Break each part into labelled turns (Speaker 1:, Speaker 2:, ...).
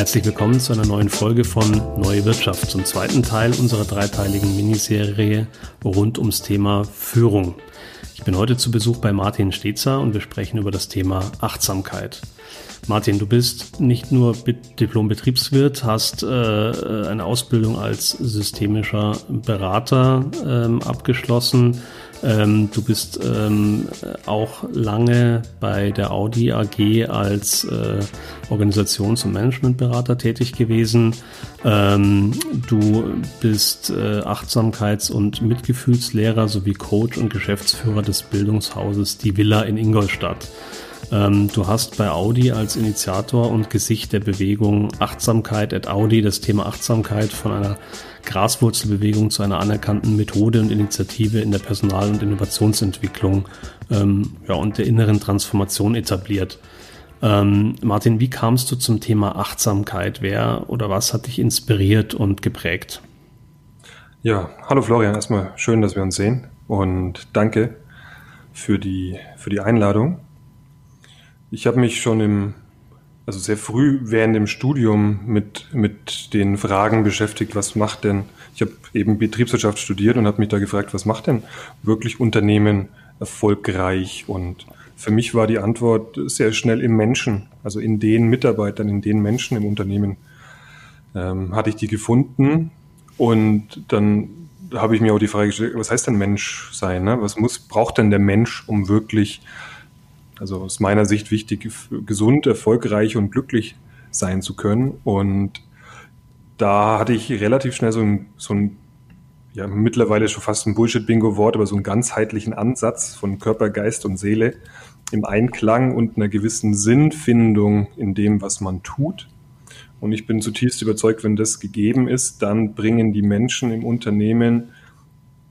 Speaker 1: Herzlich willkommen zu einer neuen Folge von Neue Wirtschaft, zum zweiten Teil unserer dreiteiligen Miniserie rund ums Thema Führung. Ich bin heute zu Besuch bei Martin Stetzer und wir sprechen über das Thema Achtsamkeit. Martin, du bist nicht nur Diplom-Betriebswirt, hast äh, eine Ausbildung als systemischer Berater ähm, abgeschlossen. Ähm, du bist ähm, auch lange bei der Audi AG als äh, Organisations- und Managementberater tätig gewesen. Ähm, du bist äh, Achtsamkeits- und Mitgefühlslehrer sowie Coach und Geschäftsführer des Bildungshauses Die Villa in Ingolstadt. Ähm, du hast bei Audi als Initiator und Gesicht der Bewegung Achtsamkeit at Audi das Thema Achtsamkeit von einer Graswurzelbewegung zu einer anerkannten Methode und Initiative in der Personal- und Innovationsentwicklung ähm, ja, und der inneren Transformation etabliert. Ähm, Martin, wie kamst du zum Thema Achtsamkeit? Wer oder was hat dich inspiriert und geprägt?
Speaker 2: Ja, hallo Florian, erstmal schön, dass wir uns sehen und danke für die, für die Einladung. Ich habe mich schon im, also sehr früh während dem Studium mit, mit den Fragen beschäftigt, was macht denn, ich habe eben Betriebswirtschaft studiert und habe mich da gefragt, was macht denn wirklich Unternehmen erfolgreich? Und für mich war die Antwort sehr schnell im Menschen, also in den Mitarbeitern, in den Menschen im Unternehmen ähm, hatte ich die gefunden. Und dann habe ich mir auch die Frage gestellt, was heißt denn Mensch sein? Ne? Was muss, braucht denn der Mensch, um wirklich also aus meiner Sicht wichtig, gesund, erfolgreich und glücklich sein zu können. Und da hatte ich relativ schnell so ein, so ein ja, mittlerweile schon fast ein Bullshit-Bingo-Wort, aber so einen ganzheitlichen Ansatz von Körper, Geist und Seele im Einklang und einer gewissen Sinnfindung in dem, was man tut. Und ich bin zutiefst überzeugt, wenn das gegeben ist, dann bringen die Menschen im Unternehmen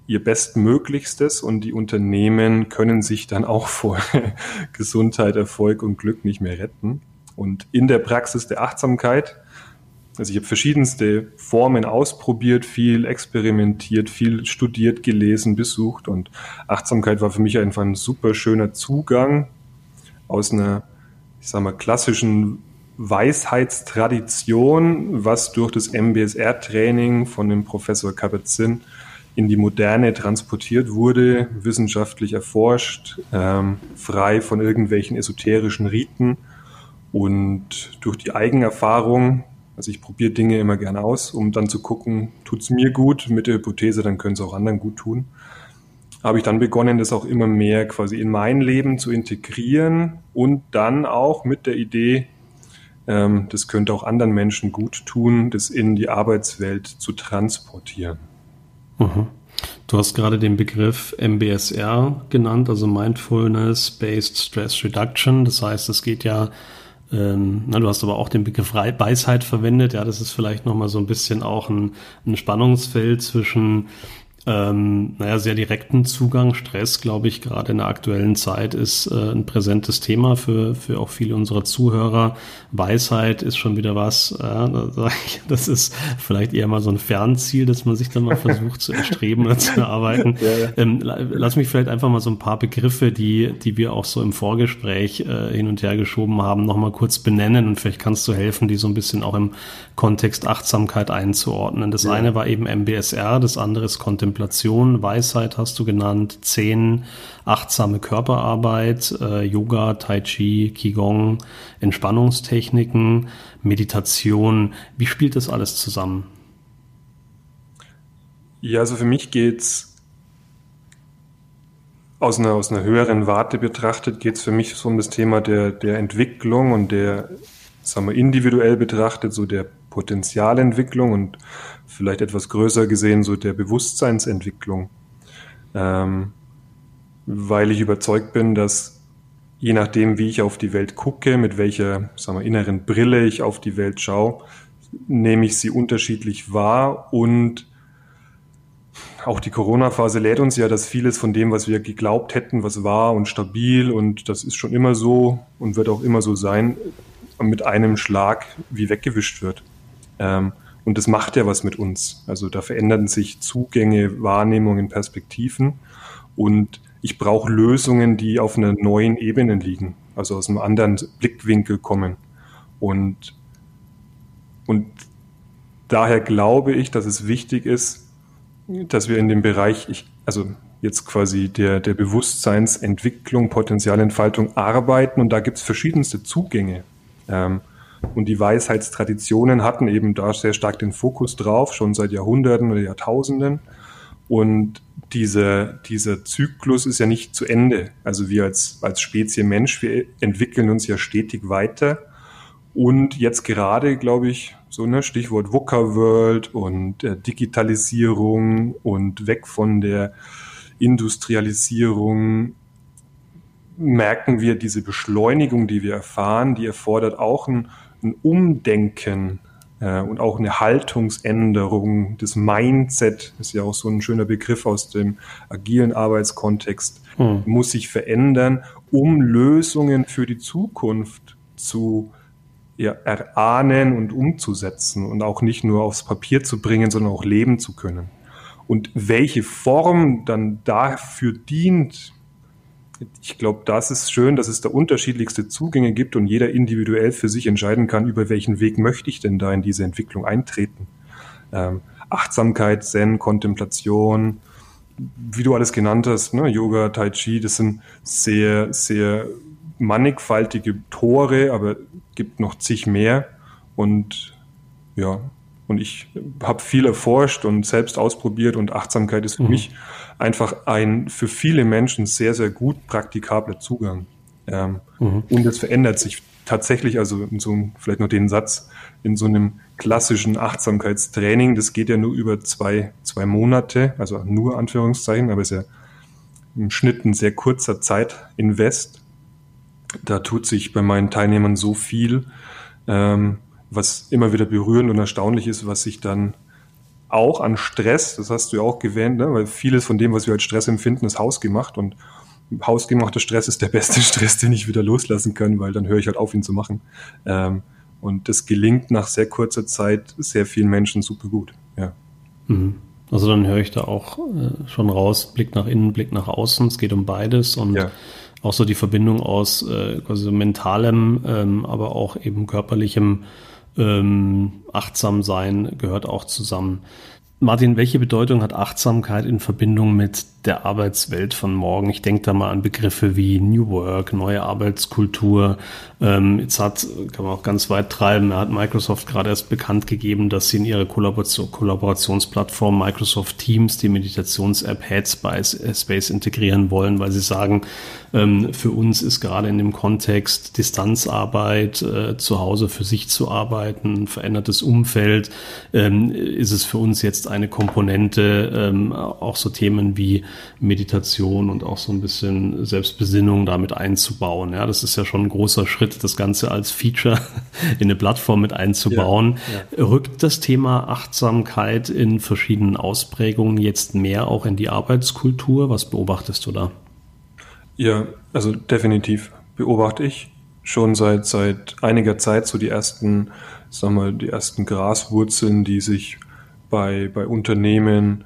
Speaker 2: ihr Bestmöglichstes und die Unternehmen können sich dann auch vor Gesundheit, Erfolg und Glück nicht mehr retten. Und in der Praxis der Achtsamkeit, also ich habe verschiedenste Formen ausprobiert, viel experimentiert, viel studiert, gelesen, besucht und Achtsamkeit war für mich einfach ein super schöner Zugang aus einer, ich sag mal, klassischen Weisheitstradition, was durch das MBSR-Training von dem Professor Kabat-Zinn in die Moderne transportiert wurde, wissenschaftlich erforscht, ähm, frei von irgendwelchen esoterischen Riten. Und durch die Eigenerfahrung, also ich probiere Dinge immer gerne aus, um dann zu gucken, tut es mir gut, mit der Hypothese, dann können es auch anderen gut tun, habe ich dann begonnen, das auch immer mehr quasi in mein Leben zu integrieren und dann auch mit der Idee, das könnte auch anderen Menschen gut tun, das in die Arbeitswelt zu transportieren.
Speaker 1: Mhm. Du hast gerade den Begriff MBSR genannt, also Mindfulness Based Stress Reduction. Das heißt, es geht ja, ähm, na, du hast aber auch den Begriff Weisheit verwendet. Ja, das ist vielleicht nochmal so ein bisschen auch ein, ein Spannungsfeld zwischen ähm, naja, sehr direkten Zugang. Stress, glaube ich, gerade in der aktuellen Zeit ist äh, ein präsentes Thema für, für auch viele unserer Zuhörer. Weisheit ist schon wieder was, äh, das ist vielleicht eher mal so ein Fernziel, dass man sich dann mal versucht zu erstreben oder zu erarbeiten. Ja, ja. Ähm, lass mich vielleicht einfach mal so ein paar Begriffe, die, die wir auch so im Vorgespräch äh, hin und her geschoben haben, nochmal kurz benennen und vielleicht kannst du helfen, die so ein bisschen auch im Kontext Achtsamkeit einzuordnen. Das ja. eine war eben MBSR, das andere ist Contemplation Kontemplation, Weisheit hast du genannt, Zehn, achtsame Körperarbeit, äh, Yoga, Tai Chi, Qigong, Entspannungstechniken, Meditation. Wie spielt das alles zusammen?
Speaker 2: Ja, also für mich geht's aus einer, aus einer höheren Warte betrachtet, geht es für mich so um das Thema der, der Entwicklung und der, sagen wir, individuell betrachtet, so der Potenzialentwicklung und vielleicht etwas größer gesehen so der Bewusstseinsentwicklung. Ähm, weil ich überzeugt bin, dass je nachdem, wie ich auf die Welt gucke, mit welcher sagen wir, inneren Brille ich auf die Welt schaue, nehme ich sie unterschiedlich wahr und auch die Corona-Phase lädt uns ja, dass vieles von dem, was wir geglaubt hätten, was war und stabil und das ist schon immer so und wird auch immer so sein, mit einem Schlag wie weggewischt wird. Ähm, und das macht ja was mit uns. Also da verändern sich Zugänge, Wahrnehmungen, Perspektiven. Und ich brauche Lösungen, die auf einer neuen Ebene liegen, also aus einem anderen Blickwinkel kommen. Und Und daher glaube ich, dass es wichtig ist, dass wir in dem Bereich, ich, also jetzt quasi der, der Bewusstseinsentwicklung, Potenzialentfaltung arbeiten und da gibt es verschiedenste Zugänge. Ähm, und die Weisheitstraditionen hatten eben da sehr stark den Fokus drauf, schon seit Jahrhunderten oder Jahrtausenden. Und dieser, dieser Zyklus ist ja nicht zu Ende. Also wir als, als Spezie Mensch, wir entwickeln uns ja stetig weiter. Und jetzt gerade, glaube ich, so ne Stichwort VUCA World und äh, Digitalisierung und weg von der Industrialisierung merken wir diese Beschleunigung, die wir erfahren, die erfordert auch ein, ein Umdenken äh, und auch eine Haltungsänderung. Das Mindset ist ja auch so ein schöner Begriff aus dem agilen Arbeitskontext, hm. muss sich verändern, um Lösungen für die Zukunft zu ja, erahnen und umzusetzen und auch nicht nur aufs Papier zu bringen, sondern auch leben zu können. Und welche Form dann dafür dient, ich glaube, das ist schön, dass es da unterschiedlichste Zugänge gibt und jeder individuell für sich entscheiden kann, über welchen Weg möchte ich denn da in diese Entwicklung eintreten. Ähm, Achtsamkeit, Zen, Kontemplation, wie du alles genannt hast, ne, Yoga, Tai Chi, das sind sehr, sehr mannigfaltige Tore, aber gibt noch zig mehr. Und ja, und ich habe viel erforscht und selbst ausprobiert und Achtsamkeit ist für mhm. mich einfach ein für viele Menschen sehr, sehr gut praktikabler Zugang. Ähm, mhm. Und es verändert sich tatsächlich, also in so vielleicht noch den Satz, in so einem klassischen Achtsamkeitstraining, das geht ja nur über zwei, zwei Monate, also nur Anführungszeichen, aber es ist ja im Schnitt ein sehr kurzer Zeitinvest. Da tut sich bei meinen Teilnehmern so viel, ähm, was immer wieder berührend und erstaunlich ist, was sich dann auch an Stress, das hast du ja auch gewähnt, ne? weil vieles von dem, was wir als Stress empfinden, ist hausgemacht und hausgemachter Stress ist der beste Stress, den ich wieder loslassen kann, weil dann höre ich halt auf, ihn zu machen. Ähm, und das gelingt nach sehr kurzer Zeit sehr vielen Menschen super gut. Ja.
Speaker 1: Mhm. Also dann höre ich da auch äh, schon raus, Blick nach innen, Blick nach außen. Es geht um beides und ja. auch so die Verbindung aus äh, quasi mentalem, ähm, aber auch eben körperlichem ähm, achtsam sein gehört auch zusammen. Martin, welche Bedeutung hat Achtsamkeit in Verbindung mit der Arbeitswelt von morgen? Ich denke da mal an Begriffe wie New Work, neue Arbeitskultur. Ähm, jetzt hat, kann man auch ganz weit treiben, hat Microsoft gerade erst bekannt gegeben, dass sie in ihre Kollaboration, Kollaborationsplattform Microsoft Teams die Meditations-App Headspace integrieren wollen, weil sie sagen, ähm, für uns ist gerade in dem Kontext Distanzarbeit, äh, zu Hause für sich zu arbeiten, verändertes Umfeld, ähm, ist es für uns jetzt eine Komponente, ähm, auch so Themen wie Meditation und auch so ein bisschen Selbstbesinnung damit einzubauen. Ja, das ist ja schon ein großer Schritt, das Ganze als Feature in eine Plattform mit einzubauen. Ja, ja. Rückt das Thema Achtsamkeit in verschiedenen Ausprägungen jetzt mehr auch in die Arbeitskultur? Was beobachtest du da?
Speaker 2: Ja, also definitiv beobachte ich schon seit, seit einiger Zeit so die ersten, sagen wir, die ersten Graswurzeln, die sich bei, bei Unternehmen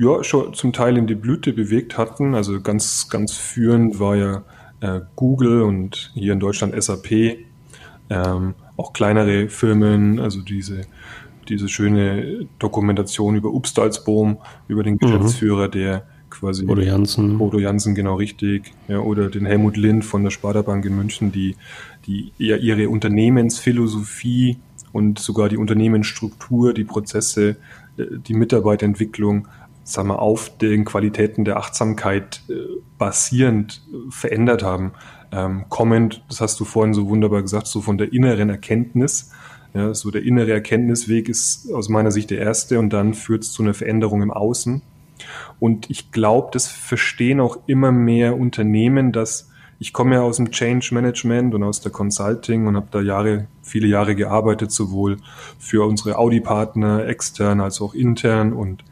Speaker 2: ja schon zum Teil in die Blüte bewegt hatten. Also ganz, ganz führend war ja äh, Google und hier in Deutschland SAP, ähm, auch kleinere Firmen, also diese, diese schöne Dokumentation über Upstalsboom, über den mhm. Geschäftsführer, mhm. der quasi.
Speaker 1: Bodo Jansen.
Speaker 2: Bodo Jansen, genau richtig. Ja, oder den Helmut Lind von der Sparda Bank in München, die, die ja ihre Unternehmensphilosophie und sogar die Unternehmensstruktur, die Prozesse, äh, die Mitarbeiterentwicklung, sagen wir, auf den Qualitäten der Achtsamkeit äh, basierend äh, verändert haben. Ähm, kommend, das hast du vorhin so wunderbar gesagt, so von der inneren Erkenntnis. Ja, so der innere Erkenntnisweg ist aus meiner Sicht der erste und dann führt es zu einer Veränderung im Außen. Und ich glaube, das verstehen auch immer mehr Unternehmen, dass ich komme ja aus dem Change Management und aus der Consulting und habe da Jahre, viele Jahre gearbeitet, sowohl für unsere Audi-Partner extern als auch intern. Und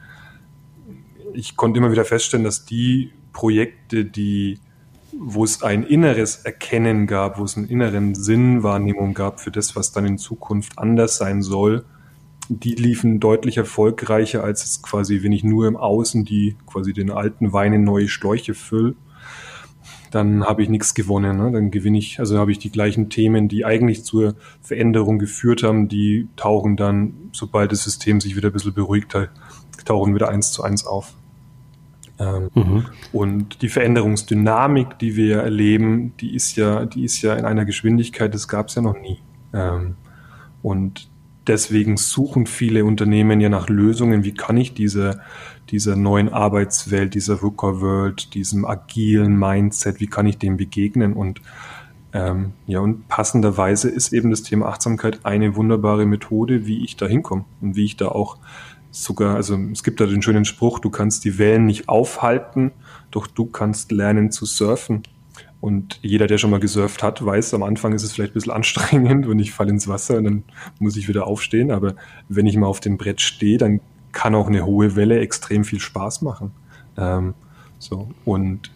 Speaker 2: ich konnte immer wieder feststellen, dass die Projekte, die, wo es ein inneres Erkennen gab, wo es einen inneren Sinnwahrnehmung gab für das, was dann in Zukunft anders sein soll, die liefen deutlich erfolgreicher als es quasi, wenn ich nur im Außen die quasi den alten Wein in neue Schläuche fülle dann habe ich nichts gewonnen. Ne? Dann gewinne ich, also habe ich die gleichen Themen, die eigentlich zur Veränderung geführt haben, die tauchen dann, sobald das System sich wieder ein bisschen beruhigt hat, tauchen wieder eins zu eins auf. Ähm, mhm. Und die Veränderungsdynamik, die wir erleben, die ist ja, die ist ja in einer Geschwindigkeit, das gab es ja noch nie. Ähm, und deswegen suchen viele Unternehmen ja nach Lösungen, wie kann ich diese, dieser neuen Arbeitswelt, dieser VUCA World, diesem agilen Mindset, wie kann ich dem begegnen? Und ähm, ja, und passenderweise ist eben das Thema Achtsamkeit eine wunderbare Methode, wie ich da hinkomme und wie ich da auch sogar, also es gibt da den schönen Spruch, du kannst die Wellen nicht aufhalten, doch du kannst lernen zu surfen. Und jeder, der schon mal gesurft hat, weiß, am Anfang ist es vielleicht ein bisschen anstrengend und ich falle ins Wasser und dann muss ich wieder aufstehen. Aber wenn ich mal auf dem Brett stehe, dann kann auch eine hohe Welle extrem viel Spaß machen. Ähm, so. Und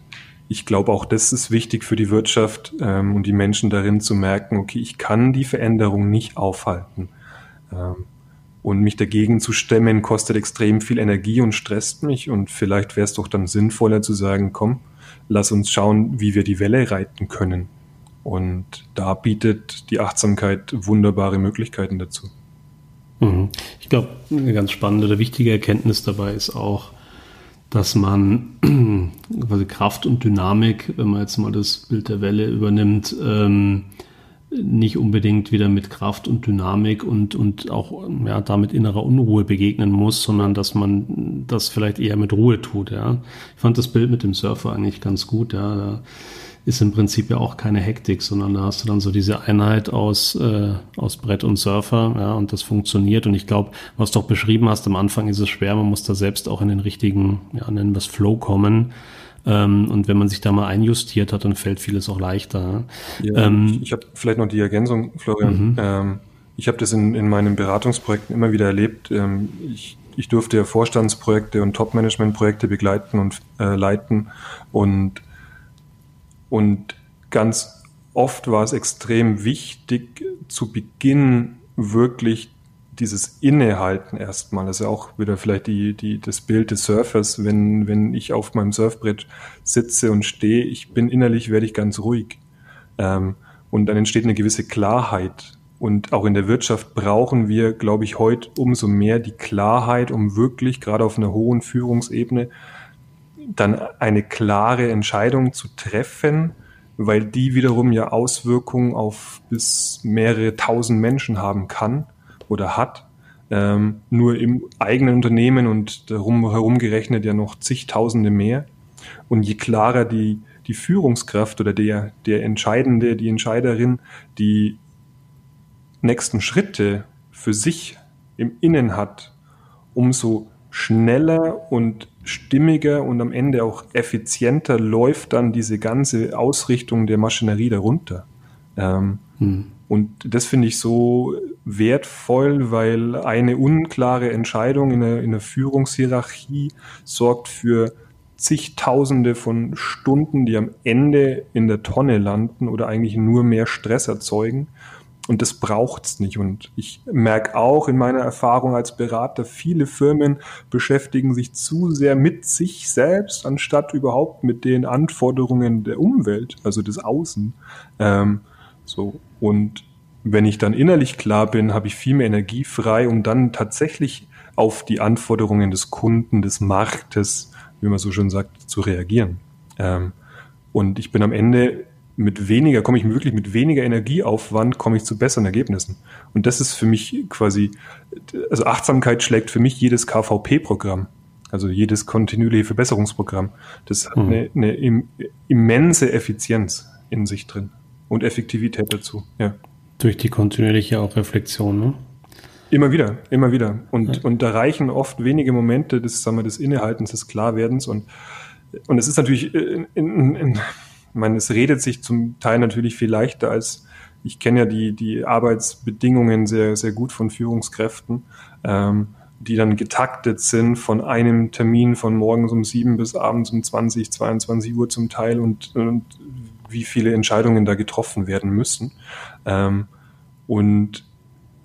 Speaker 2: ich glaube auch, das ist wichtig für die Wirtschaft ähm, und die Menschen darin zu merken, okay, ich kann die Veränderung nicht aufhalten. Ähm, und mich dagegen zu stemmen, kostet extrem viel Energie und stresst mich. Und vielleicht wäre es doch dann sinnvoller zu sagen, komm, lass uns schauen, wie wir die Welle reiten können. Und da bietet die Achtsamkeit wunderbare Möglichkeiten dazu.
Speaker 1: Mhm. Ich glaube, eine ganz spannende oder wichtige Erkenntnis dabei ist auch, dass man quasi Kraft und Dynamik, wenn man jetzt mal das Bild der Welle übernimmt, ähm, nicht unbedingt wieder mit Kraft und Dynamik und, und auch ja, damit innerer Unruhe begegnen muss, sondern dass man das vielleicht eher mit Ruhe tut. Ja. Ich fand das Bild mit dem Surfer eigentlich ganz gut. Ja. Da ist im Prinzip ja auch keine Hektik, sondern da hast du dann so diese Einheit aus, äh, aus Brett und Surfer ja, und das funktioniert. Und ich glaube, was du auch beschrieben hast, am Anfang ist es schwer, man muss da selbst auch in den richtigen, ja, nennen wir es Flow kommen ähm, und wenn man sich da mal einjustiert hat, dann fällt vieles auch leichter.
Speaker 2: Ja, ähm, ich habe vielleicht noch die Ergänzung, Florian. Mhm. Ähm, ich habe das in, in meinen Beratungsprojekten immer wieder erlebt. Ähm, ich, ich durfte ja Vorstandsprojekte und Top-Management-Projekte begleiten und äh, leiten und, und ganz oft war es extrem wichtig, zu Beginn wirklich dieses Innehalten erstmal, ja auch wieder vielleicht die, die, das Bild des Surfers, wenn, wenn ich auf meinem Surfbrett sitze und stehe, ich bin innerlich, werde ich ganz ruhig. Ähm, und dann entsteht eine gewisse Klarheit. Und auch in der Wirtschaft brauchen wir, glaube ich, heute umso mehr die Klarheit, um wirklich gerade auf einer hohen Führungsebene dann eine klare Entscheidung zu treffen, weil die wiederum ja Auswirkungen auf bis mehrere tausend Menschen haben kann oder hat. Ähm, nur im eigenen Unternehmen und darum herum gerechnet ja noch zigtausende mehr. Und je klarer die, die Führungskraft oder der, der Entscheidende, die Entscheiderin, die nächsten Schritte für sich im Innen hat, umso schneller und stimmiger und am Ende auch effizienter läuft dann diese ganze Ausrichtung der Maschinerie darunter. Ähm, hm. Und das finde ich so wertvoll, weil eine unklare Entscheidung in der, in der Führungshierarchie sorgt für zigtausende von Stunden, die am Ende in der Tonne landen oder eigentlich nur mehr Stress erzeugen. Und das braucht's nicht. Und ich merke auch in meiner Erfahrung als Berater, viele Firmen beschäftigen sich zu sehr mit sich selbst, anstatt überhaupt mit den Anforderungen der Umwelt, also des Außen. Ähm, so. Und wenn ich dann innerlich klar bin, habe ich viel mehr Energie frei, um dann tatsächlich auf die Anforderungen des Kunden, des Marktes, wie man so schön sagt, zu reagieren. Ähm, und ich bin am Ende mit weniger, komme ich wirklich mit weniger Energieaufwand, komme ich zu besseren Ergebnissen. Und das ist für mich quasi, also Achtsamkeit schlägt für mich jedes KVP-Programm, also jedes kontinuierliche Verbesserungsprogramm. Das hat mhm. eine, eine immense Effizienz in sich drin und Effektivität dazu. Ja.
Speaker 1: Durch die kontinuierliche auch Reflexion, ne?
Speaker 2: Immer wieder, immer wieder. Und, ja. und da reichen oft wenige Momente des, sagen wir, des Innehaltens, des Klarwerdens. Und, und es ist natürlich, in, in, in, ich meine, es redet sich zum Teil natürlich viel leichter als, ich kenne ja die, die Arbeitsbedingungen sehr, sehr gut von Führungskräften, ähm, die dann getaktet sind von einem Termin von morgens um sieben bis abends um 20, 22 Uhr zum Teil und, und wie viele Entscheidungen da getroffen werden müssen. Ähm, und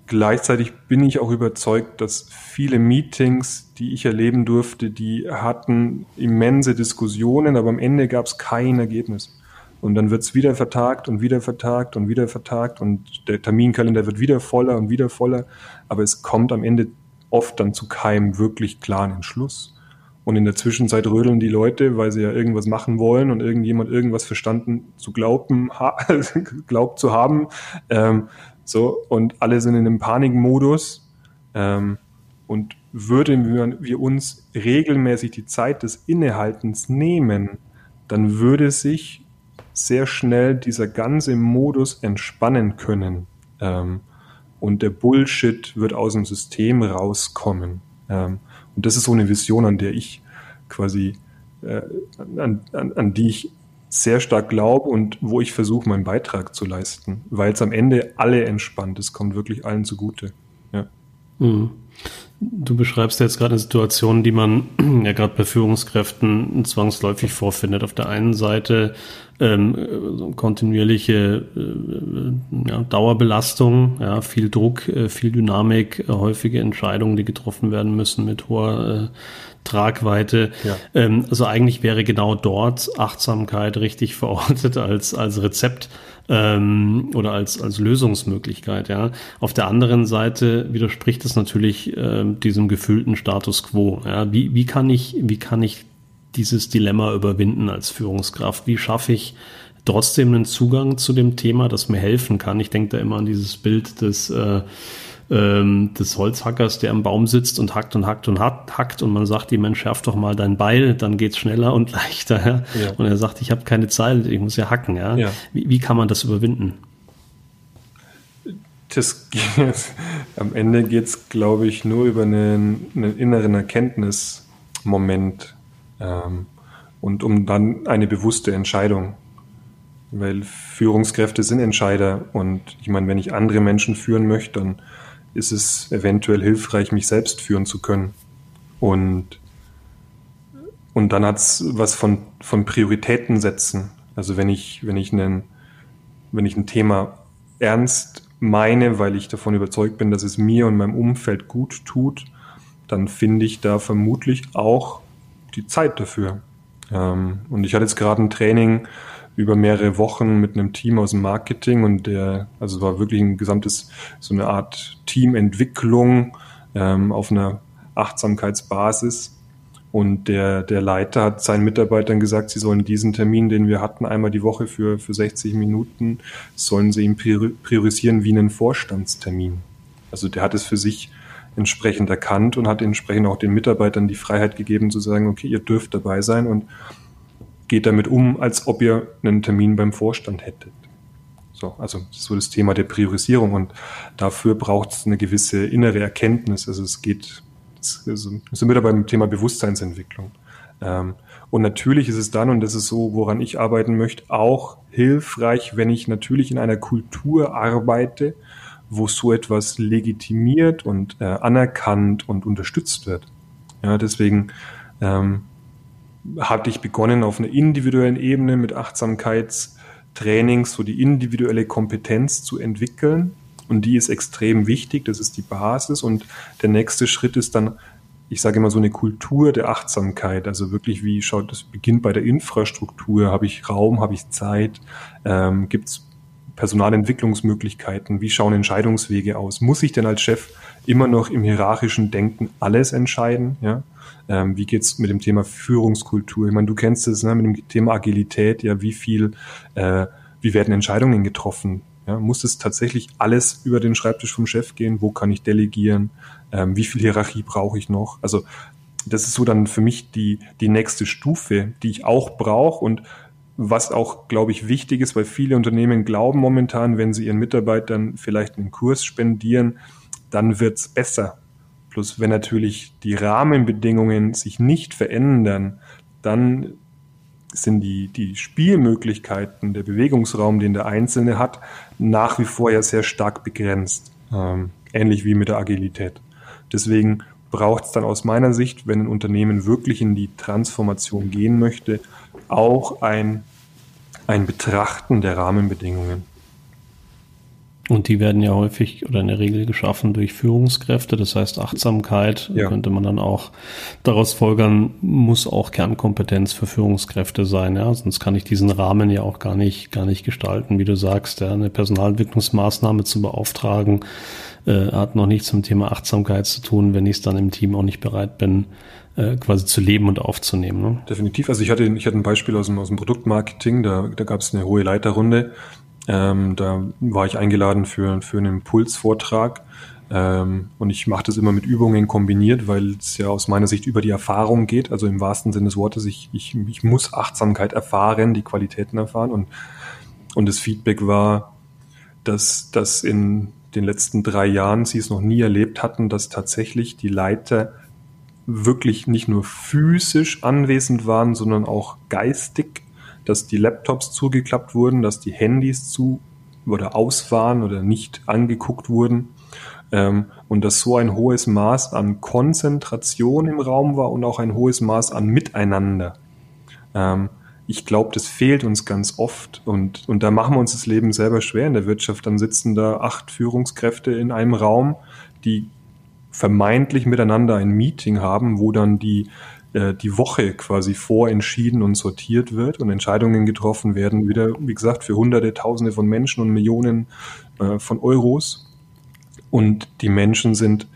Speaker 2: gleichzeitig bin ich auch überzeugt, dass viele Meetings, die ich erleben durfte, die hatten immense Diskussionen, aber am Ende gab es kein Ergebnis. und dann wird es wieder vertagt und wieder vertagt und wieder vertagt und der Terminkalender wird wieder voller und wieder voller, aber es kommt am Ende oft dann zu keinem wirklich klaren Entschluss. Und in der Zwischenzeit rödeln die Leute, weil sie ja irgendwas machen wollen und irgendjemand irgendwas verstanden zu glauben, glaubt zu haben. Ähm, so, und alle sind in einem Panikmodus. Ähm, und würden wir uns regelmäßig die Zeit des Innehaltens nehmen, dann würde sich sehr schnell dieser ganze Modus entspannen können. Ähm, und der Bullshit wird aus dem System rauskommen. Ähm, und das ist so eine Vision, an der ich quasi, äh, an, an, an die ich sehr stark glaube und wo ich versuche, meinen Beitrag zu leisten, weil es am Ende alle entspannt. Es kommt wirklich allen zugute. Ja.
Speaker 1: Mhm. Du beschreibst jetzt gerade eine Situation, die man ja gerade bei Führungskräften zwangsläufig vorfindet. Auf der einen Seite ähm, kontinuierliche äh, ja, Dauerbelastung, ja, viel Druck, äh, viel Dynamik, äh, häufige Entscheidungen, die getroffen werden müssen mit hoher äh, Tragweite. Ja. Ähm, also eigentlich wäre genau dort Achtsamkeit richtig verortet als, als Rezept ähm, oder als, als Lösungsmöglichkeit. Ja. Auf der anderen Seite widerspricht es natürlich ähm, diesem gefühlten Status quo. Ja. Wie, wie, kann ich, wie kann ich dieses Dilemma überwinden als Führungskraft? Wie schaffe ich trotzdem einen Zugang zu dem Thema, das mir helfen kann? Ich denke da immer an dieses Bild des äh, ähm, des Holzhackers, der am Baum sitzt und hackt und hackt und hackt und man sagt ihm, Mensch, schärf doch mal dein Beil, dann geht's schneller und leichter. Ja? ja. Und er sagt, ich habe keine Zeit, ich muss ja hacken. Ja? ja. Wie, wie kann man das überwinden?
Speaker 2: Das geht, am Ende geht's, glaube ich, nur über einen, einen inneren Erkenntnismoment ähm, und um dann eine bewusste Entscheidung. Weil Führungskräfte sind Entscheider und ich meine, wenn ich andere Menschen führen möchte, dann ist es eventuell hilfreich, mich selbst führen zu können. Und, und dann hat es was von, von Prioritäten setzen. Also wenn ich, wenn ich einen, wenn ich ein Thema ernst meine, weil ich davon überzeugt bin, dass es mir und meinem Umfeld gut tut, dann finde ich da vermutlich auch die Zeit dafür. Ähm, und ich hatte jetzt gerade ein Training über mehrere Wochen mit einem Team aus dem Marketing und der, also war wirklich ein gesamtes, so eine Art Teamentwicklung ähm, auf einer Achtsamkeitsbasis. Und der, der Leiter hat seinen Mitarbeitern gesagt, sie sollen diesen Termin, den wir hatten, einmal die Woche für, für 60 Minuten, sollen sie ihn priorisieren wie einen Vorstandstermin. Also der hat es für sich entsprechend erkannt und hat entsprechend auch den Mitarbeitern die Freiheit gegeben zu sagen, okay, ihr dürft dabei sein und geht damit um, als ob ihr einen Termin beim Vorstand hättet. So, also so das Thema der Priorisierung und dafür braucht es eine gewisse innere Erkenntnis. Also es geht, es, also, sind wir da beim Thema Bewusstseinsentwicklung. Ähm, und natürlich ist es dann, und das ist so, woran ich arbeiten möchte, auch hilfreich, wenn ich natürlich in einer Kultur arbeite, wo so etwas legitimiert und äh, anerkannt und unterstützt wird. Ja, deswegen ähm, hatte ich begonnen auf einer individuellen Ebene mit Achtsamkeitstrainings, so die individuelle Kompetenz zu entwickeln. Und die ist extrem wichtig, das ist die Basis. Und der nächste Schritt ist dann, ich sage immer so eine Kultur der Achtsamkeit. Also wirklich, wie schaut das beginnt bei der Infrastruktur? Habe ich Raum, habe ich Zeit? Ähm, Gibt es Personalentwicklungsmöglichkeiten? Wie schauen Entscheidungswege aus? Muss ich denn als Chef immer noch im hierarchischen Denken alles entscheiden? Ja? Ähm, wie geht's mit dem Thema Führungskultur? Ich meine, du kennst es ne, mit dem Thema Agilität, ja, wie viel, äh, wie werden Entscheidungen getroffen? Ja, muss es tatsächlich alles über den Schreibtisch vom Chef gehen? Wo kann ich delegieren? Ähm, wie viel Hierarchie brauche ich noch? Also das ist so dann für mich die, die nächste Stufe, die ich auch brauche und was auch, glaube ich, wichtig ist, weil viele Unternehmen glauben momentan, wenn sie ihren Mitarbeitern vielleicht einen Kurs spendieren, dann wird's besser. Plus wenn natürlich die Rahmenbedingungen sich nicht verändern, dann sind die, die Spielmöglichkeiten, der Bewegungsraum, den der Einzelne hat, nach wie vor ja sehr stark begrenzt. Ähm, ähnlich wie mit der Agilität. Deswegen braucht es dann aus meiner Sicht, wenn ein Unternehmen wirklich in die Transformation gehen möchte, auch ein, ein Betrachten der Rahmenbedingungen.
Speaker 1: Und die werden ja häufig oder in der Regel geschaffen durch Führungskräfte. Das heißt, Achtsamkeit ja. könnte man dann auch daraus folgern, muss auch Kernkompetenz für Führungskräfte sein. Ja, sonst kann ich diesen Rahmen ja auch gar nicht, gar nicht gestalten. Wie du sagst, ja, eine Personalentwicklungsmaßnahme zu beauftragen, äh, hat noch nichts zum Thema Achtsamkeit zu tun, wenn ich es dann im Team auch nicht bereit bin, äh, quasi zu leben und aufzunehmen. Ne?
Speaker 2: Definitiv. Also ich hatte, ich hatte ein Beispiel aus dem, aus dem Produktmarketing, da, da gab es eine hohe Leiterrunde ähm, da war ich eingeladen für, für einen Impulsvortrag. Ähm, und ich mache das immer mit Übungen kombiniert, weil es ja aus meiner Sicht über die Erfahrung geht. Also im wahrsten Sinne des Wortes, ich, ich, ich muss Achtsamkeit erfahren, die Qualitäten erfahren. Und, und das Feedback war, dass, dass in den letzten drei Jahren sie es noch nie erlebt hatten, dass tatsächlich die Leiter wirklich nicht nur physisch anwesend waren, sondern auch geistig dass die Laptops zugeklappt wurden, dass die Handys zu oder aus waren oder nicht angeguckt wurden. Ähm, und dass so ein hohes Maß an Konzentration im Raum war und auch ein hohes Maß an Miteinander. Ähm, ich glaube, das fehlt uns ganz oft und, und da machen wir uns das Leben selber schwer in der Wirtschaft. Dann sitzen da acht Führungskräfte in einem Raum, die vermeintlich miteinander ein Meeting haben, wo dann die äh, die Woche quasi vorentschieden und sortiert wird und Entscheidungen getroffen werden, wieder, wie gesagt, für Hunderte, Tausende von Menschen und Millionen äh, von Euros. Und die Menschen sind,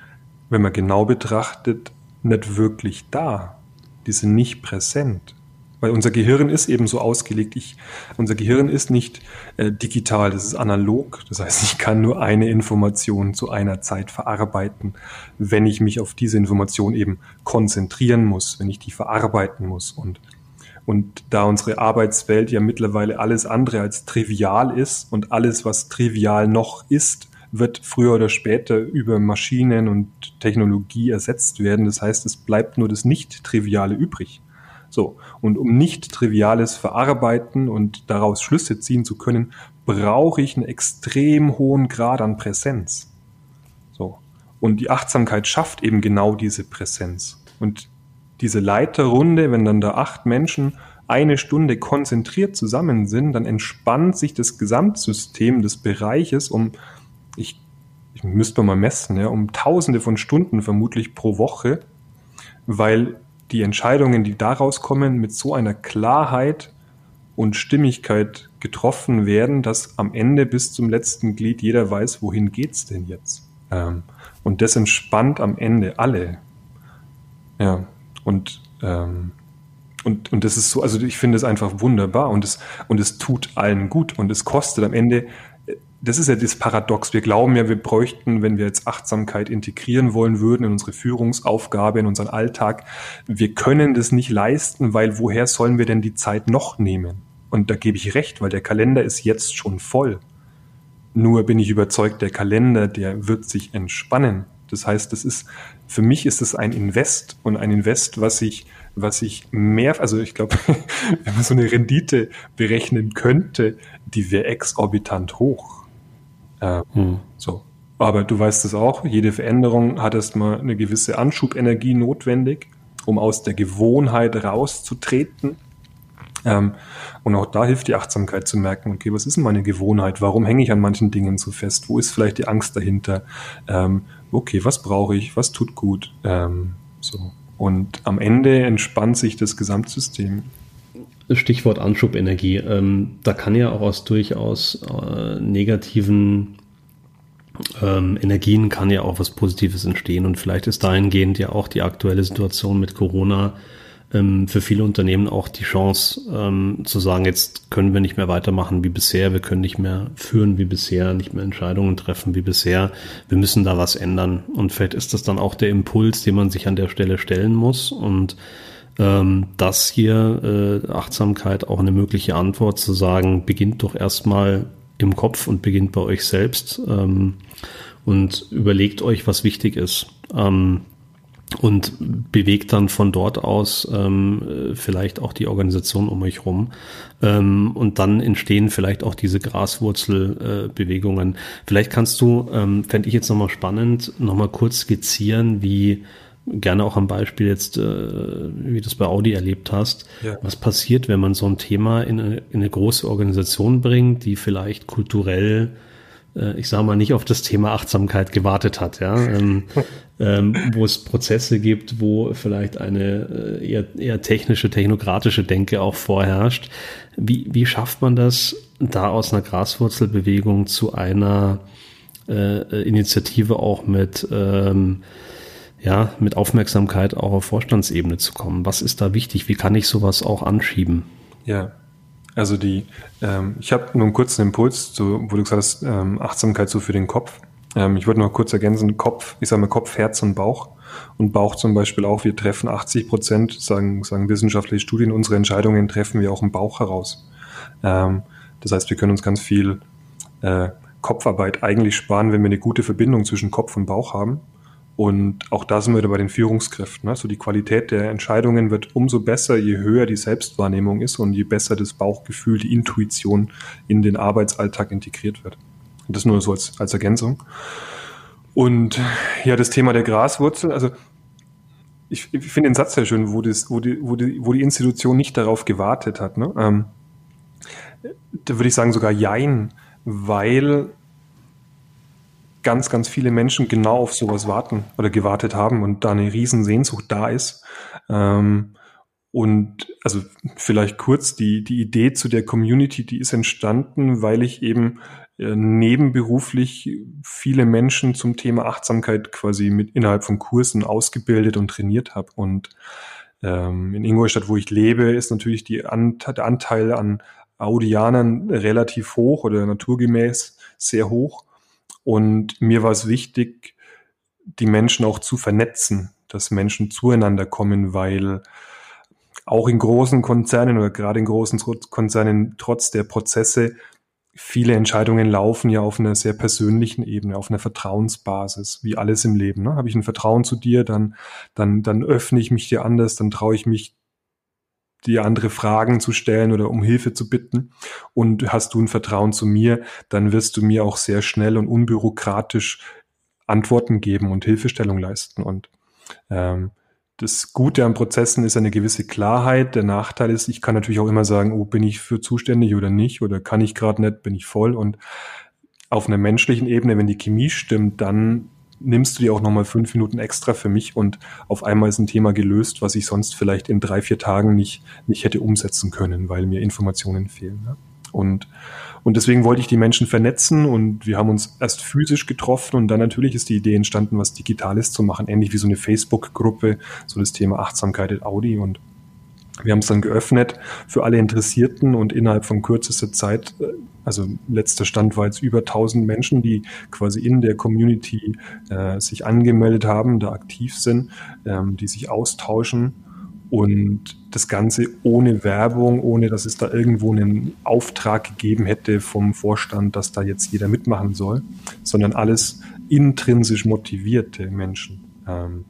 Speaker 2: wenn man genau betrachtet, nicht wirklich da. Die sind nicht präsent. Weil unser Gehirn ist eben so ausgelegt. Ich, unser Gehirn ist nicht äh, digital, das ist analog. Das heißt, ich kann nur eine Information zu einer Zeit verarbeiten, wenn ich mich auf diese Information eben konzentrieren muss, wenn ich die verarbeiten muss. Und, und da unsere Arbeitswelt ja mittlerweile alles andere als trivial ist und alles, was trivial noch ist, wird früher oder später über Maschinen und Technologie ersetzt werden. Das heißt, es bleibt nur das Nicht-Triviale übrig. So. Und um nicht Triviales verarbeiten und daraus Schlüsse ziehen zu können, brauche ich einen extrem hohen Grad an Präsenz. So. Und die Achtsamkeit schafft eben genau diese Präsenz. Und diese Leiterrunde, wenn dann da acht Menschen eine Stunde konzentriert zusammen sind, dann entspannt sich das Gesamtsystem des Bereiches um, ich, ich müsste mal messen, ja, um tausende von Stunden vermutlich pro Woche, weil die Entscheidungen, die daraus kommen, mit so einer Klarheit und Stimmigkeit getroffen werden, dass am Ende bis zum letzten Glied jeder weiß, wohin geht's denn jetzt. Ähm, und das entspannt am Ende alle. Ja, und, ähm, und, und das ist so, also ich finde es einfach wunderbar und es, und es tut allen gut und es kostet am Ende das ist ja das Paradox. Wir glauben ja, wir bräuchten, wenn wir jetzt Achtsamkeit integrieren wollen würden in unsere Führungsaufgabe, in unseren Alltag, wir können das nicht leisten, weil woher sollen wir denn die Zeit noch nehmen? Und da gebe ich recht, weil der Kalender ist jetzt schon voll. Nur bin ich überzeugt, der Kalender, der wird sich entspannen. Das heißt, das ist, für mich ist es ein Invest und ein Invest, was ich, was ich mehr, also ich glaube, wenn man so eine Rendite berechnen könnte, die wäre exorbitant hoch. Äh, hm. So. Aber du weißt es auch, jede Veränderung hat erstmal eine gewisse Anschubenergie notwendig, um aus der Gewohnheit rauszutreten. Ähm, und auch da hilft die Achtsamkeit zu merken, okay, was ist denn meine Gewohnheit? Warum hänge ich an manchen Dingen so fest? Wo ist vielleicht die Angst dahinter? Ähm, okay, was brauche ich? Was tut gut? Ähm, so. Und am Ende entspannt sich das Gesamtsystem.
Speaker 1: Stichwort Anschubenergie. Ähm, da kann ja auch aus durchaus äh, negativen ähm, Energien kann ja auch was Positives entstehen. Und vielleicht ist dahingehend ja auch die aktuelle Situation mit Corona ähm, für viele Unternehmen auch die Chance ähm, zu sagen, jetzt können wir nicht mehr weitermachen wie bisher, wir können nicht mehr führen wie bisher, nicht mehr Entscheidungen treffen wie bisher. Wir müssen da was ändern. Und vielleicht ist das dann auch der Impuls, den man sich an der Stelle stellen muss. Und ähm, dass hier äh, Achtsamkeit auch eine mögliche Antwort zu sagen, beginnt doch erstmal im Kopf und beginnt bei euch selbst ähm, und überlegt euch, was wichtig ist. Ähm, und bewegt dann von dort aus ähm, vielleicht auch die Organisation um euch rum. Ähm, und dann entstehen vielleicht auch diese Graswurzelbewegungen. Äh, vielleicht kannst du, ähm, fände ich jetzt nochmal spannend, nochmal kurz skizzieren, wie gerne auch am Beispiel jetzt, äh, wie du es bei Audi erlebt hast, ja. was passiert, wenn man so ein Thema in eine, in eine große Organisation bringt, die vielleicht kulturell äh, ich sage mal, nicht auf das Thema Achtsamkeit gewartet hat, ja, ähm, ähm, wo es Prozesse gibt, wo vielleicht eine äh, eher, eher technische, technokratische Denke auch vorherrscht. Wie, wie schafft man das, da aus einer Graswurzelbewegung zu einer äh, Initiative auch mit ähm, ja, mit Aufmerksamkeit auch auf Vorstandsebene zu kommen. Was ist da wichtig? Wie kann ich sowas auch anschieben?
Speaker 2: Ja, also die, ähm, ich habe nur einen kurzen Impuls, so, wo du gesagt hast, ähm, Achtsamkeit so für den Kopf. Ähm, ich würde noch kurz ergänzen, Kopf, ich sage mal Kopf, Herz und Bauch. Und Bauch zum Beispiel auch, wir treffen 80 Prozent, sagen, sagen wissenschaftliche Studien, unsere Entscheidungen treffen wir auch im Bauch heraus. Ähm, das heißt, wir können uns ganz viel äh, Kopfarbeit eigentlich sparen, wenn wir eine gute Verbindung zwischen Kopf und Bauch haben. Und auch da sind wir wieder bei den Führungskräften. Also die Qualität der Entscheidungen wird umso besser, je höher die Selbstwahrnehmung ist und je besser das Bauchgefühl, die Intuition in den Arbeitsalltag integriert wird. Und das nur so als, als Ergänzung. Und ja, das Thema der Graswurzel, also ich, ich finde den Satz sehr schön, wo, das, wo, die, wo, die, wo die Institution nicht darauf gewartet hat. Ne? Ähm, da würde ich sagen sogar Jein, weil ganz, ganz viele Menschen genau auf sowas warten oder gewartet haben und da eine Riesensehnsucht da ist. Ähm, und also vielleicht kurz, die, die Idee zu der Community, die ist entstanden, weil ich eben äh, nebenberuflich viele Menschen zum Thema Achtsamkeit quasi mit innerhalb von Kursen ausgebildet und trainiert habe. Und ähm, in Ingolstadt, wo ich lebe, ist natürlich die Ant der Anteil an Audianern relativ hoch oder naturgemäß sehr hoch. Und mir war es wichtig, die Menschen auch zu vernetzen, dass Menschen zueinander kommen, weil auch in großen Konzernen oder gerade in großen Konzernen trotz der Prozesse viele Entscheidungen laufen ja auf einer sehr persönlichen Ebene, auf einer Vertrauensbasis, wie alles im Leben. Ne? Habe ich ein Vertrauen zu dir, dann, dann, dann öffne ich mich dir anders, dann traue ich mich dir andere Fragen zu stellen oder um Hilfe zu bitten. Und hast du ein Vertrauen zu mir, dann wirst du mir auch sehr schnell und unbürokratisch Antworten geben und Hilfestellung leisten. Und ähm, das Gute an Prozessen ist eine gewisse Klarheit. Der Nachteil ist, ich kann natürlich auch immer sagen, oh, bin ich für zuständig oder nicht oder kann ich gerade nicht, bin ich voll. Und auf einer menschlichen Ebene, wenn die Chemie stimmt, dann nimmst du dir auch nochmal fünf Minuten extra für mich und auf einmal ist ein Thema gelöst, was ich sonst vielleicht in drei, vier Tagen nicht, nicht hätte umsetzen können, weil mir Informationen fehlen. Ne? Und, und deswegen wollte ich die Menschen vernetzen und wir haben uns erst physisch getroffen und dann natürlich ist die Idee entstanden, was Digitales zu machen, ähnlich wie so eine Facebook-Gruppe, so das Thema Achtsamkeit in Audi und wir haben es dann geöffnet für alle Interessierten und innerhalb von kürzester Zeit, äh, also letzter Stand war jetzt über 1000 Menschen, die quasi in der Community äh, sich angemeldet haben, da aktiv sind, ähm, die sich austauschen und das Ganze ohne Werbung, ohne dass es da irgendwo einen Auftrag gegeben hätte vom Vorstand, dass da jetzt jeder mitmachen soll, sondern alles intrinsisch motivierte Menschen. Ähm,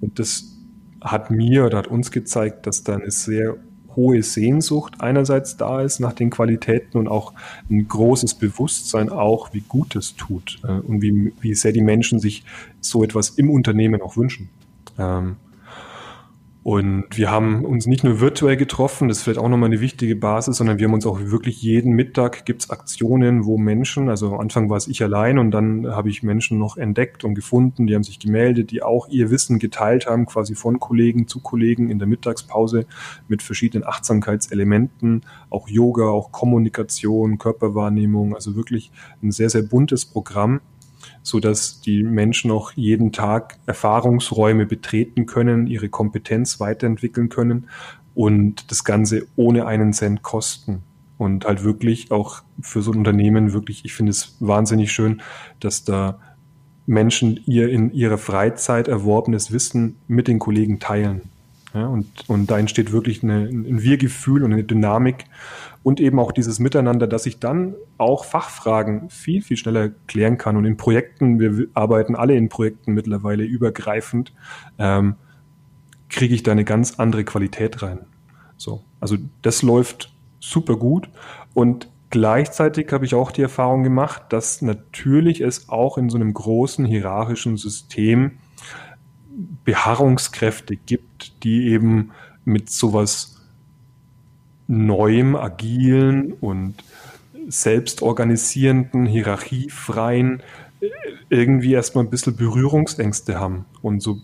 Speaker 2: und das hat mir oder hat uns gezeigt, dass da eine sehr hohe Sehnsucht einerseits da ist nach den Qualitäten und auch ein großes Bewusstsein auch, wie gut es tut äh, und wie, wie sehr die Menschen sich so etwas im Unternehmen auch wünschen. Ähm, und wir haben uns nicht nur virtuell getroffen, das ist vielleicht auch nochmal eine wichtige Basis, sondern wir haben uns auch wirklich jeden Mittag gibt's Aktionen, wo Menschen, also am Anfang war es ich allein und dann habe ich Menschen noch entdeckt und gefunden, die haben sich gemeldet, die auch ihr Wissen geteilt haben, quasi von Kollegen zu Kollegen in der Mittagspause mit verschiedenen Achtsamkeitselementen, auch Yoga, auch Kommunikation, Körperwahrnehmung, also wirklich ein sehr, sehr buntes Programm so dass die Menschen auch jeden Tag Erfahrungsräume betreten können, ihre Kompetenz weiterentwickeln können und das Ganze ohne einen Cent kosten. Und halt wirklich auch für so ein Unternehmen wirklich, ich finde es wahnsinnig schön, dass da Menschen ihr in ihrer Freizeit erworbenes Wissen mit den Kollegen teilen. Ja, und, und da entsteht wirklich eine, ein Wir-Gefühl und eine Dynamik und eben auch dieses Miteinander, dass ich dann auch Fachfragen viel, viel schneller klären kann. Und in Projekten, wir arbeiten alle in Projekten mittlerweile übergreifend, ähm, kriege ich da eine ganz andere Qualität rein. So, also das läuft super gut und gleichzeitig habe ich auch die Erfahrung gemacht, dass natürlich es auch in so einem großen hierarchischen System Beharrungskräfte gibt, die eben mit sowas Neuem, Agilen und selbstorganisierenden, hierarchiefreien äh, irgendwie erstmal ein bisschen Berührungsängste haben und so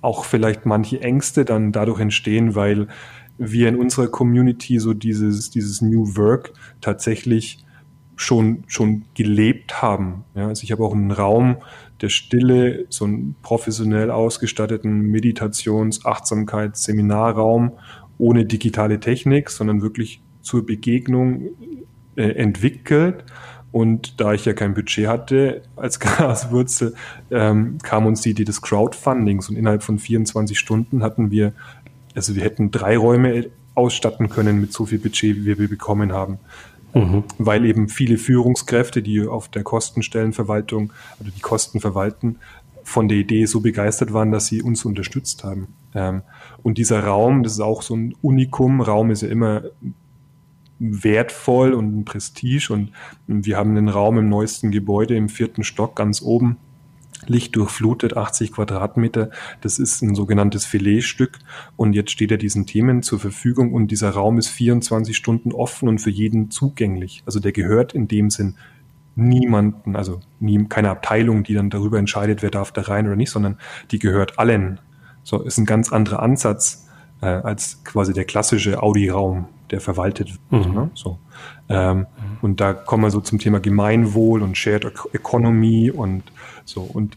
Speaker 2: auch vielleicht manche Ängste dann dadurch entstehen, weil wir in unserer Community so dieses, dieses New Work tatsächlich schon, schon gelebt haben. Ja, also ich habe auch einen Raum der Stille, so einen professionell ausgestatteten Meditations-, Achtsamkeits-, Seminarraum ohne digitale Technik, sondern wirklich zur Begegnung äh, entwickelt. Und da ich ja kein Budget hatte als Graswurzel, ähm, kam uns die Idee des Crowdfundings und innerhalb von 24 Stunden hatten wir, also wir hätten drei Räume ausstatten können mit so viel Budget, wie wir bekommen haben. Mhm. Weil eben viele Führungskräfte, die auf der Kostenstellenverwaltung oder die Kosten verwalten, von der Idee so begeistert waren, dass sie uns unterstützt haben. Ähm, und dieser Raum, das ist auch so ein Unikum. Raum ist ja immer wertvoll und ein Prestige. Und wir haben einen Raum im neuesten Gebäude im vierten Stock ganz oben. Licht durchflutet, 80 Quadratmeter. Das ist ein sogenanntes Filetstück. Und jetzt steht er diesen Themen zur Verfügung und dieser Raum ist 24 Stunden offen und für jeden zugänglich. Also der gehört in dem Sinn niemanden, also nie, keine Abteilung, die dann darüber entscheidet, wer darf da rein oder nicht, sondern die gehört allen. So ist ein ganz anderer Ansatz äh, als quasi der klassische Audi-Raum, der verwaltet wird. Mhm. Ne? So. Ähm, mhm. Und da kommen wir so zum Thema Gemeinwohl und Shared Economy und so. Und,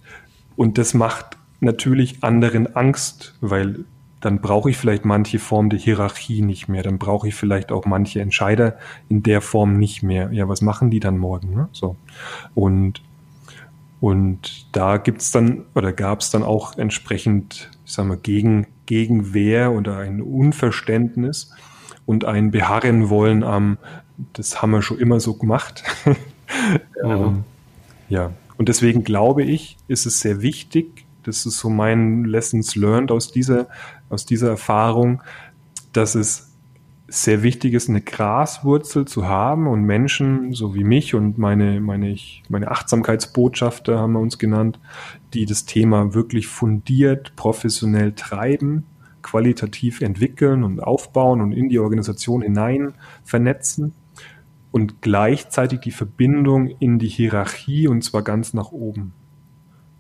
Speaker 2: und das macht natürlich anderen Angst, weil dann brauche ich vielleicht manche Form der Hierarchie nicht mehr. Dann brauche ich vielleicht auch manche Entscheider in der Form nicht mehr. Ja, was machen die dann morgen? Ne? So. Und, und da gibt's dann oder gab es dann auch entsprechend, ich sag mal, gegen, Gegenwehr oder ein Unverständnis und ein Beharren wollen am, das haben wir schon immer so gemacht. ähm, ja, und deswegen glaube ich, ist es sehr wichtig, das ist so mein Lessons learned aus dieser, aus dieser Erfahrung, dass es sehr wichtig ist, eine Graswurzel zu haben und Menschen, so wie mich und meine, meine, meine Achtsamkeitsbotschafter haben wir uns genannt, die das Thema wirklich fundiert, professionell treiben, qualitativ entwickeln und aufbauen und in die Organisation hinein vernetzen und gleichzeitig die Verbindung in die Hierarchie und zwar ganz nach oben.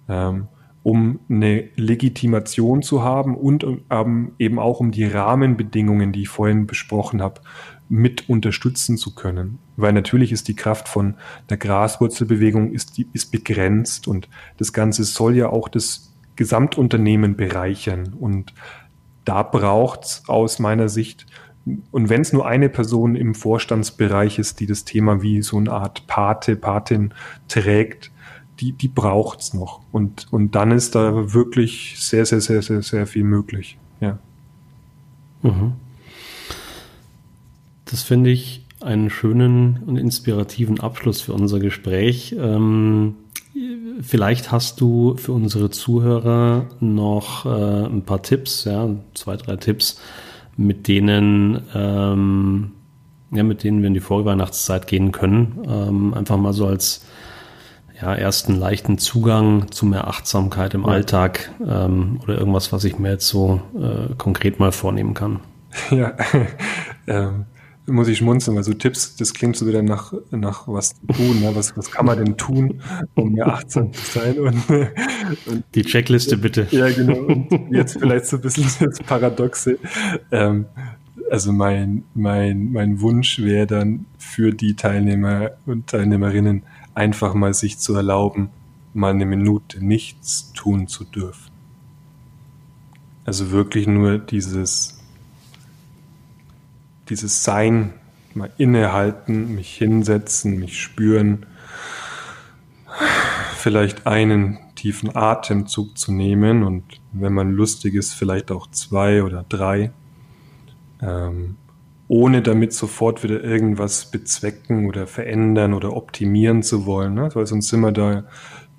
Speaker 2: Ähm, um eine Legitimation zu haben und ähm, eben auch um die Rahmenbedingungen, die ich vorhin besprochen habe, mit unterstützen zu können. Weil natürlich ist die Kraft von der Graswurzelbewegung ist, die, ist begrenzt und das Ganze soll ja auch das Gesamtunternehmen bereichern. Und da braucht's aus meiner Sicht, und wenn es nur eine Person im Vorstandsbereich ist, die das Thema wie so eine Art Pate, Patin trägt, die, die braucht's noch. Und, und dann ist da wirklich sehr, sehr, sehr, sehr, sehr viel möglich. Ja.
Speaker 1: Mhm. Das finde ich einen schönen und inspirativen Abschluss für unser Gespräch. Ähm, vielleicht hast du für unsere Zuhörer noch äh, ein paar Tipps, ja, zwei, drei Tipps, mit denen, ähm, ja, mit denen wir in die Vorweihnachtszeit gehen können. Ähm, einfach mal so als ja, ersten leichten Zugang zu mehr Achtsamkeit im ja. Alltag ähm, oder irgendwas, was ich mir jetzt so äh, konkret mal vornehmen kann.
Speaker 2: Ja, ähm, muss ich schmunzeln, weil so Tipps, das klingt so wieder nach, nach was tun, ne? was, was kann man denn tun, um mehr achtsam zu sein? Und,
Speaker 1: und Die Checkliste bitte.
Speaker 2: Ja, genau. Und jetzt vielleicht so ein bisschen das Paradoxe. Ähm, also mein, mein, mein Wunsch wäre dann für die Teilnehmer und Teilnehmerinnen einfach mal sich zu erlauben, mal eine Minute nichts tun zu dürfen. Also wirklich nur dieses, dieses Sein, mal innehalten, mich hinsetzen, mich spüren, vielleicht einen tiefen Atemzug zu nehmen und wenn man lustig ist, vielleicht auch zwei oder drei. Ähm, ohne damit sofort wieder irgendwas bezwecken oder verändern oder optimieren zu wollen. Ne? Weil sonst sind wir da,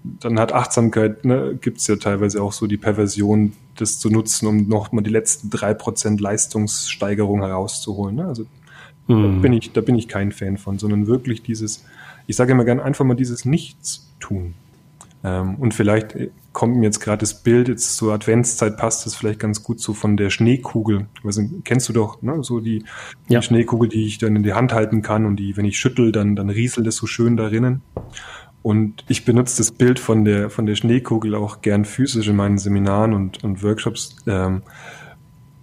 Speaker 2: dann hat Achtsamkeit, ne, gibt es ja teilweise auch so die Perversion, das zu nutzen, um nochmal die letzten drei Prozent Leistungssteigerung herauszuholen. Ne? Also hm. da, bin ich, da bin ich kein Fan von, sondern wirklich dieses, ich sage immer gern einfach mal dieses Nichts tun. Ähm, und vielleicht kommt mir jetzt gerade das Bild, jetzt zur Adventszeit passt das vielleicht ganz gut so von der Schneekugel. Also, kennst du doch, ne? So die, ja. die Schneekugel, die ich dann in die Hand halten kann und die, wenn ich schüttel, dann, dann rieselt es so schön darinnen. Und ich benutze das Bild von der, von der Schneekugel auch gern physisch in meinen Seminaren und, und Workshops, ähm,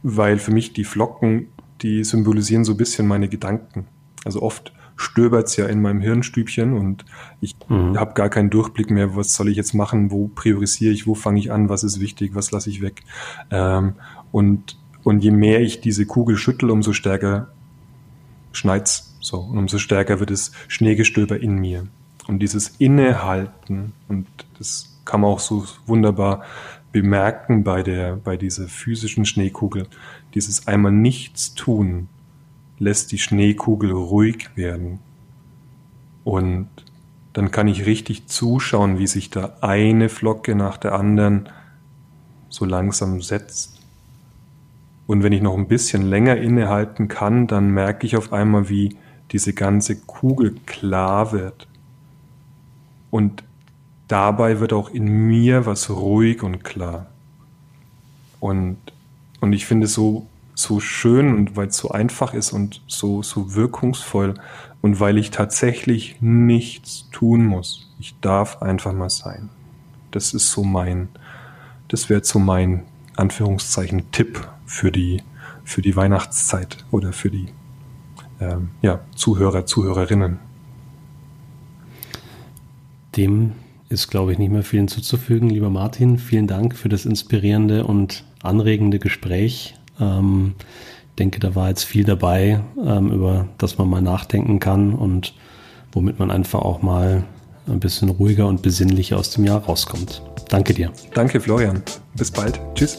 Speaker 2: weil für mich die Flocken, die symbolisieren so ein bisschen meine Gedanken. Also oft stöbert es ja in meinem Hirnstübchen und ich mhm. habe gar keinen Durchblick mehr, was soll ich jetzt machen, wo priorisiere ich, wo fange ich an, was ist wichtig, was lasse ich weg. Ähm, und, und je mehr ich diese Kugel schüttel, umso stärker schneit's so und umso stärker wird es Schneegestöber in mir. Und dieses Innehalten, und das kann man auch so wunderbar bemerken bei der, bei dieser physischen Schneekugel, dieses einmal nichts tun, lässt die Schneekugel ruhig werden. Und dann kann ich richtig zuschauen, wie sich da eine Flocke nach der anderen so langsam setzt. Und wenn ich noch ein bisschen länger innehalten kann, dann merke ich auf einmal, wie diese ganze Kugel klar wird. Und dabei wird auch in mir was ruhig und klar. Und, und ich finde so so schön und weil es so einfach ist und so, so wirkungsvoll und weil ich tatsächlich nichts tun muss. Ich darf einfach mal sein. Das ist so mein, das wäre so mein Anführungszeichen Tipp für die, für die Weihnachtszeit oder für die ähm, ja, Zuhörer, Zuhörerinnen.
Speaker 1: Dem ist, glaube ich, nicht mehr viel hinzuzufügen. Lieber Martin, vielen Dank für das inspirierende und anregende Gespräch ähm, denke, da war jetzt viel dabei, ähm, über das man mal nachdenken kann und womit man einfach auch mal ein bisschen ruhiger und besinnlicher aus dem Jahr rauskommt. Danke dir.
Speaker 2: Danke, Florian. Bis bald. Tschüss.